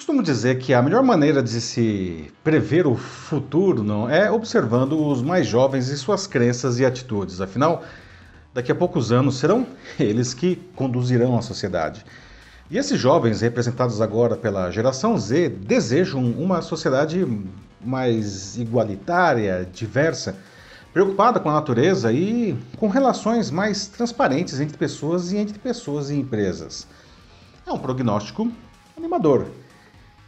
costumo dizer que a melhor maneira de se prever o futuro não é observando os mais jovens e suas crenças e atitudes. Afinal, daqui a poucos anos serão eles que conduzirão a sociedade. E esses jovens, representados agora pela geração Z, desejam uma sociedade mais igualitária, diversa, preocupada com a natureza e com relações mais transparentes entre pessoas e entre pessoas e empresas. É um prognóstico animador.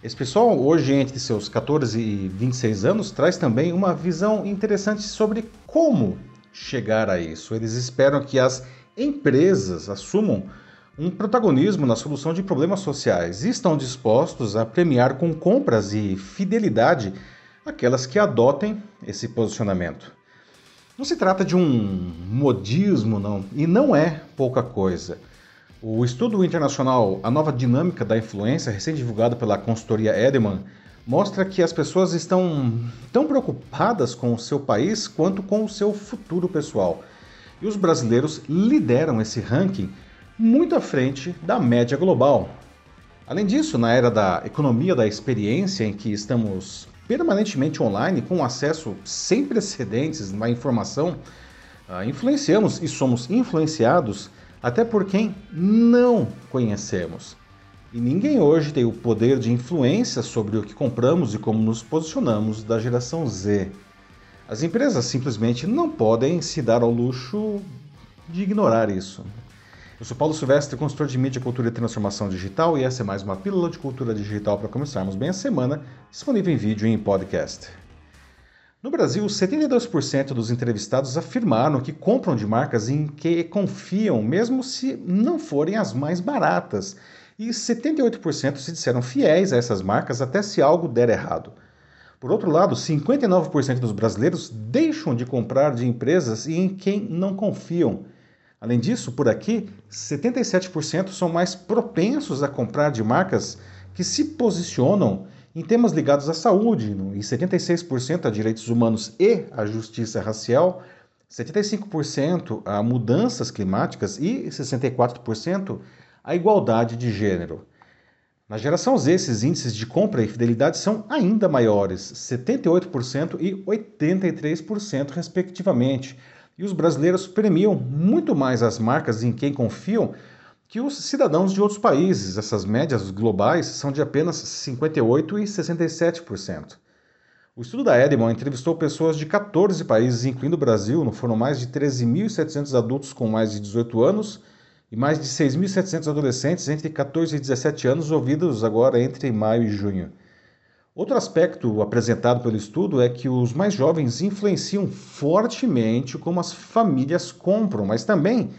Esse pessoal, hoje entre seus 14 e 26 anos, traz também uma visão interessante sobre como chegar a isso. Eles esperam que as empresas assumam um protagonismo na solução de problemas sociais e estão dispostos a premiar com compras e fidelidade aquelas que adotem esse posicionamento. Não se trata de um modismo, não, e não é pouca coisa. O estudo internacional A Nova Dinâmica da Influência, recém-divulgado pela consultoria Edelman, mostra que as pessoas estão tão preocupadas com o seu país quanto com o seu futuro pessoal. E os brasileiros lideram esse ranking muito à frente da média global. Além disso, na era da economia da experiência, em que estamos permanentemente online, com acesso sem precedentes à informação, ah, influenciamos e somos influenciados até por quem não conhecemos. E ninguém hoje tem o poder de influência sobre o que compramos e como nos posicionamos da geração Z. As empresas simplesmente não podem se dar ao luxo de ignorar isso. Eu sou Paulo Silvestre, consultor de mídia, cultura e transformação digital, e essa é mais uma pílula de cultura digital para começarmos bem a semana, disponível em vídeo e em podcast. No Brasil, 72% dos entrevistados afirmaram que compram de marcas em que confiam, mesmo se não forem as mais baratas, e 78% se disseram fiéis a essas marcas até se algo der errado. Por outro lado, 59% dos brasileiros deixam de comprar de empresas em quem não confiam. Além disso, por aqui, 77% são mais propensos a comprar de marcas que se posicionam em temas ligados à saúde, e 76% a direitos humanos e à justiça racial, 75% a mudanças climáticas e 64% a igualdade de gênero. Na geração Z, esses índices de compra e fidelidade são ainda maiores, 78% e 83%, respectivamente. E os brasileiros premiam muito mais as marcas em quem confiam que os cidadãos de outros países. Essas médias globais são de apenas 58% e 67%. O estudo da Edmond entrevistou pessoas de 14 países, incluindo o Brasil, foram mais de 13.700 adultos com mais de 18 anos e mais de 6.700 adolescentes entre 14 e 17 anos, ouvidos agora entre maio e junho. Outro aspecto apresentado pelo estudo é que os mais jovens influenciam fortemente como as famílias compram, mas também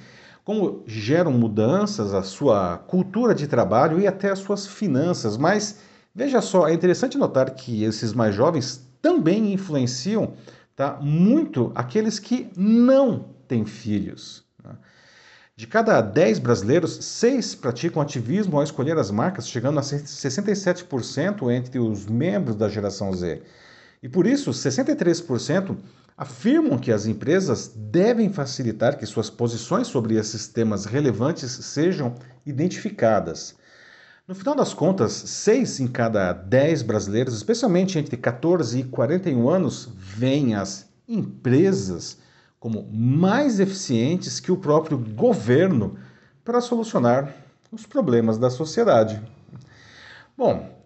como geram mudanças a sua cultura de trabalho e até as suas finanças. Mas veja só, é interessante notar que esses mais jovens também influenciam tá, muito aqueles que não têm filhos. Né? De cada 10 brasileiros, 6 praticam ativismo ao escolher as marcas, chegando a 67% entre os membros da geração Z. E por isso, 63% afirmam que as empresas devem facilitar que suas posições sobre esses temas relevantes sejam identificadas. No final das contas, 6 em cada 10 brasileiros, especialmente entre 14 e 41 anos, veem as empresas como mais eficientes que o próprio governo para solucionar os problemas da sociedade. Bom,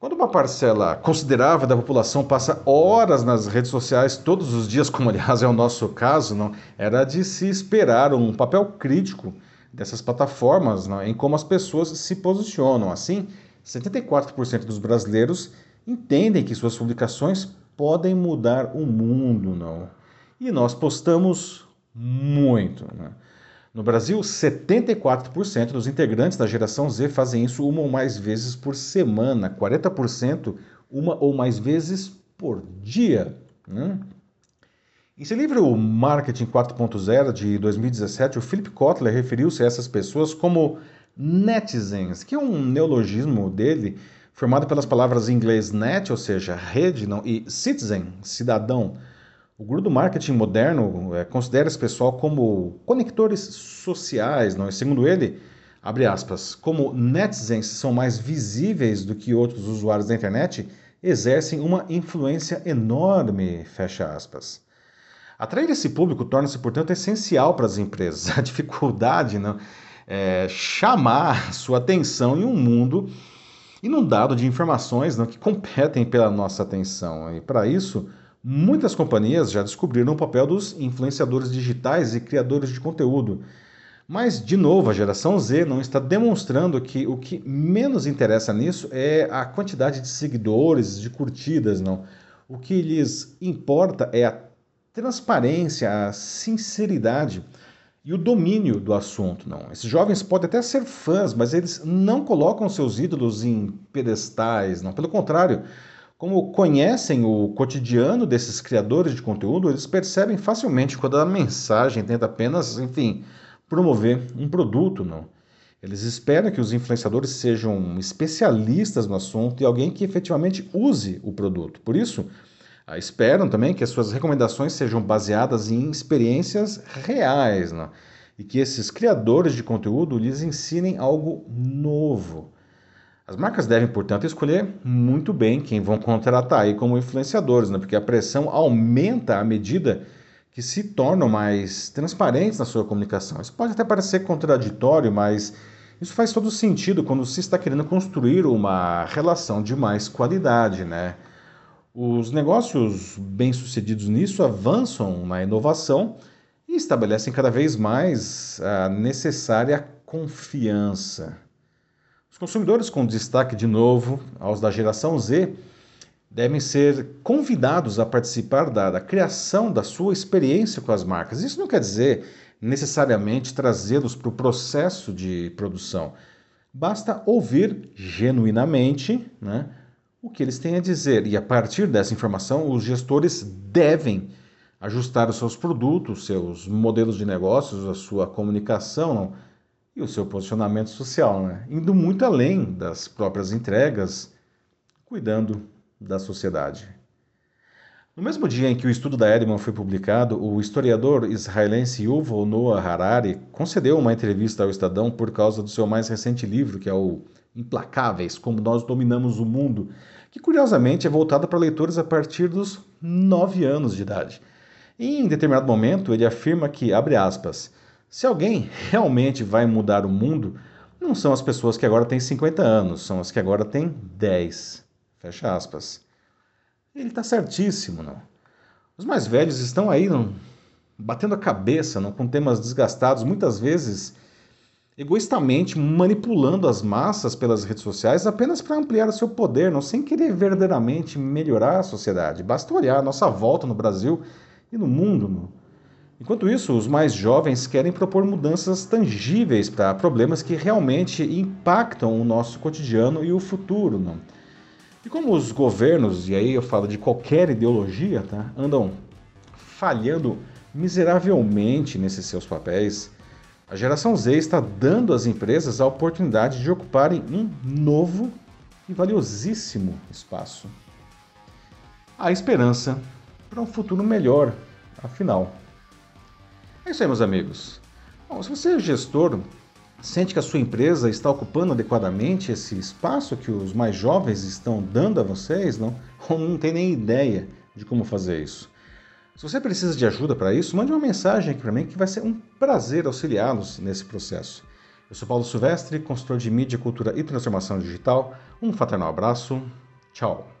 quando uma parcela considerável da população passa horas nas redes sociais todos os dias, como aliás é o nosso caso, não, era de se esperar um papel crítico dessas plataformas não, em como as pessoas se posicionam. Assim, 74% dos brasileiros entendem que suas publicações podem mudar o mundo, não. E nós postamos muito. Né? No Brasil, 74% dos integrantes da geração Z fazem isso uma ou mais vezes por semana, 40% uma ou mais vezes por dia. Né? Em seu livro Marketing 4.0 de 2017, o Philip Kotler referiu-se a essas pessoas como netizens, que é um neologismo dele formado pelas palavras em inglês net, ou seja, rede, não, e citizen, cidadão. O guru do marketing moderno é, considera esse pessoal como conectores sociais, não? É? segundo ele, Abre aspas. Como netizens são mais visíveis do que outros usuários da internet, exercem uma influência enorme, fecha aspas. Atrair esse público torna-se, portanto, essencial para as empresas. A dificuldade não, é chamar sua atenção em um mundo inundado de informações não, que competem pela nossa atenção. E para isso, muitas companhias já descobriram o papel dos influenciadores digitais e criadores de conteúdo. Mas, de novo, a geração Z não está demonstrando que o que menos interessa nisso é a quantidade de seguidores, de curtidas, não. O que lhes importa é a transparência, a sinceridade e o domínio do assunto, não. Esses jovens podem até ser fãs, mas eles não colocam seus ídolos em pedestais, não. Pelo contrário, como conhecem o cotidiano desses criadores de conteúdo, eles percebem facilmente quando a mensagem tenta apenas, enfim, promover um produto, não. Eles esperam que os influenciadores sejam especialistas no assunto e alguém que efetivamente use o produto. Por isso, ah, esperam também que as suas recomendações sejam baseadas em experiências reais né? e que esses criadores de conteúdo lhes ensinem algo novo. As marcas devem, portanto, escolher muito bem quem vão contratar aí como influenciadores, né? porque a pressão aumenta à medida que se tornam mais transparentes na sua comunicação. Isso pode até parecer contraditório, mas isso faz todo sentido quando se está querendo construir uma relação de mais qualidade, né? Os negócios bem-sucedidos nisso avançam na inovação e estabelecem cada vez mais a necessária confiança. Os consumidores, com destaque de novo aos da geração Z, devem ser convidados a participar da, da criação da sua experiência com as marcas. Isso não quer dizer necessariamente trazê-los para o processo de produção. Basta ouvir genuinamente né, o que eles têm a dizer. E a partir dessa informação, os gestores devem ajustar os seus produtos, seus modelos de negócios, a sua comunicação não? E o seu posicionamento social, né? indo muito além das próprias entregas, cuidando da sociedade. No mesmo dia em que o estudo da Edman foi publicado, o historiador israelense Yuval Noah Harari concedeu uma entrevista ao Estadão por causa do seu mais recente livro, que é o Implacáveis, Como Nós Dominamos o Mundo, que curiosamente é voltado para leitores a partir dos 9 anos de idade. E, em determinado momento, ele afirma que, abre aspas, se alguém realmente vai mudar o mundo, não são as pessoas que agora têm 50 anos, são as que agora têm 10. Fecha aspas. Ele está certíssimo, não? Os mais velhos estão aí não, batendo a cabeça não, com temas desgastados, muitas vezes egoístamente manipulando as massas pelas redes sociais apenas para ampliar o seu poder, não sem querer verdadeiramente melhorar a sociedade. Basta olhar a nossa volta no Brasil e no mundo. Não? Enquanto isso, os mais jovens querem propor mudanças tangíveis para problemas que realmente impactam o nosso cotidiano e o futuro. Não? E como os governos, e aí eu falo de qualquer ideologia, tá, andam falhando miseravelmente nesses seus papéis, a geração Z está dando às empresas a oportunidade de ocuparem um novo e valiosíssimo espaço. Há esperança para um futuro melhor, afinal. É isso aí, meus amigos. Bom, se você é gestor, sente que a sua empresa está ocupando adequadamente esse espaço que os mais jovens estão dando a vocês, não? Ou não tem nem ideia de como fazer isso? Se você precisa de ajuda para isso, mande uma mensagem aqui para mim que vai ser um prazer auxiliá-los nesse processo. Eu sou Paulo Silvestre, consultor de mídia, cultura e transformação digital. Um fraternal abraço. Tchau.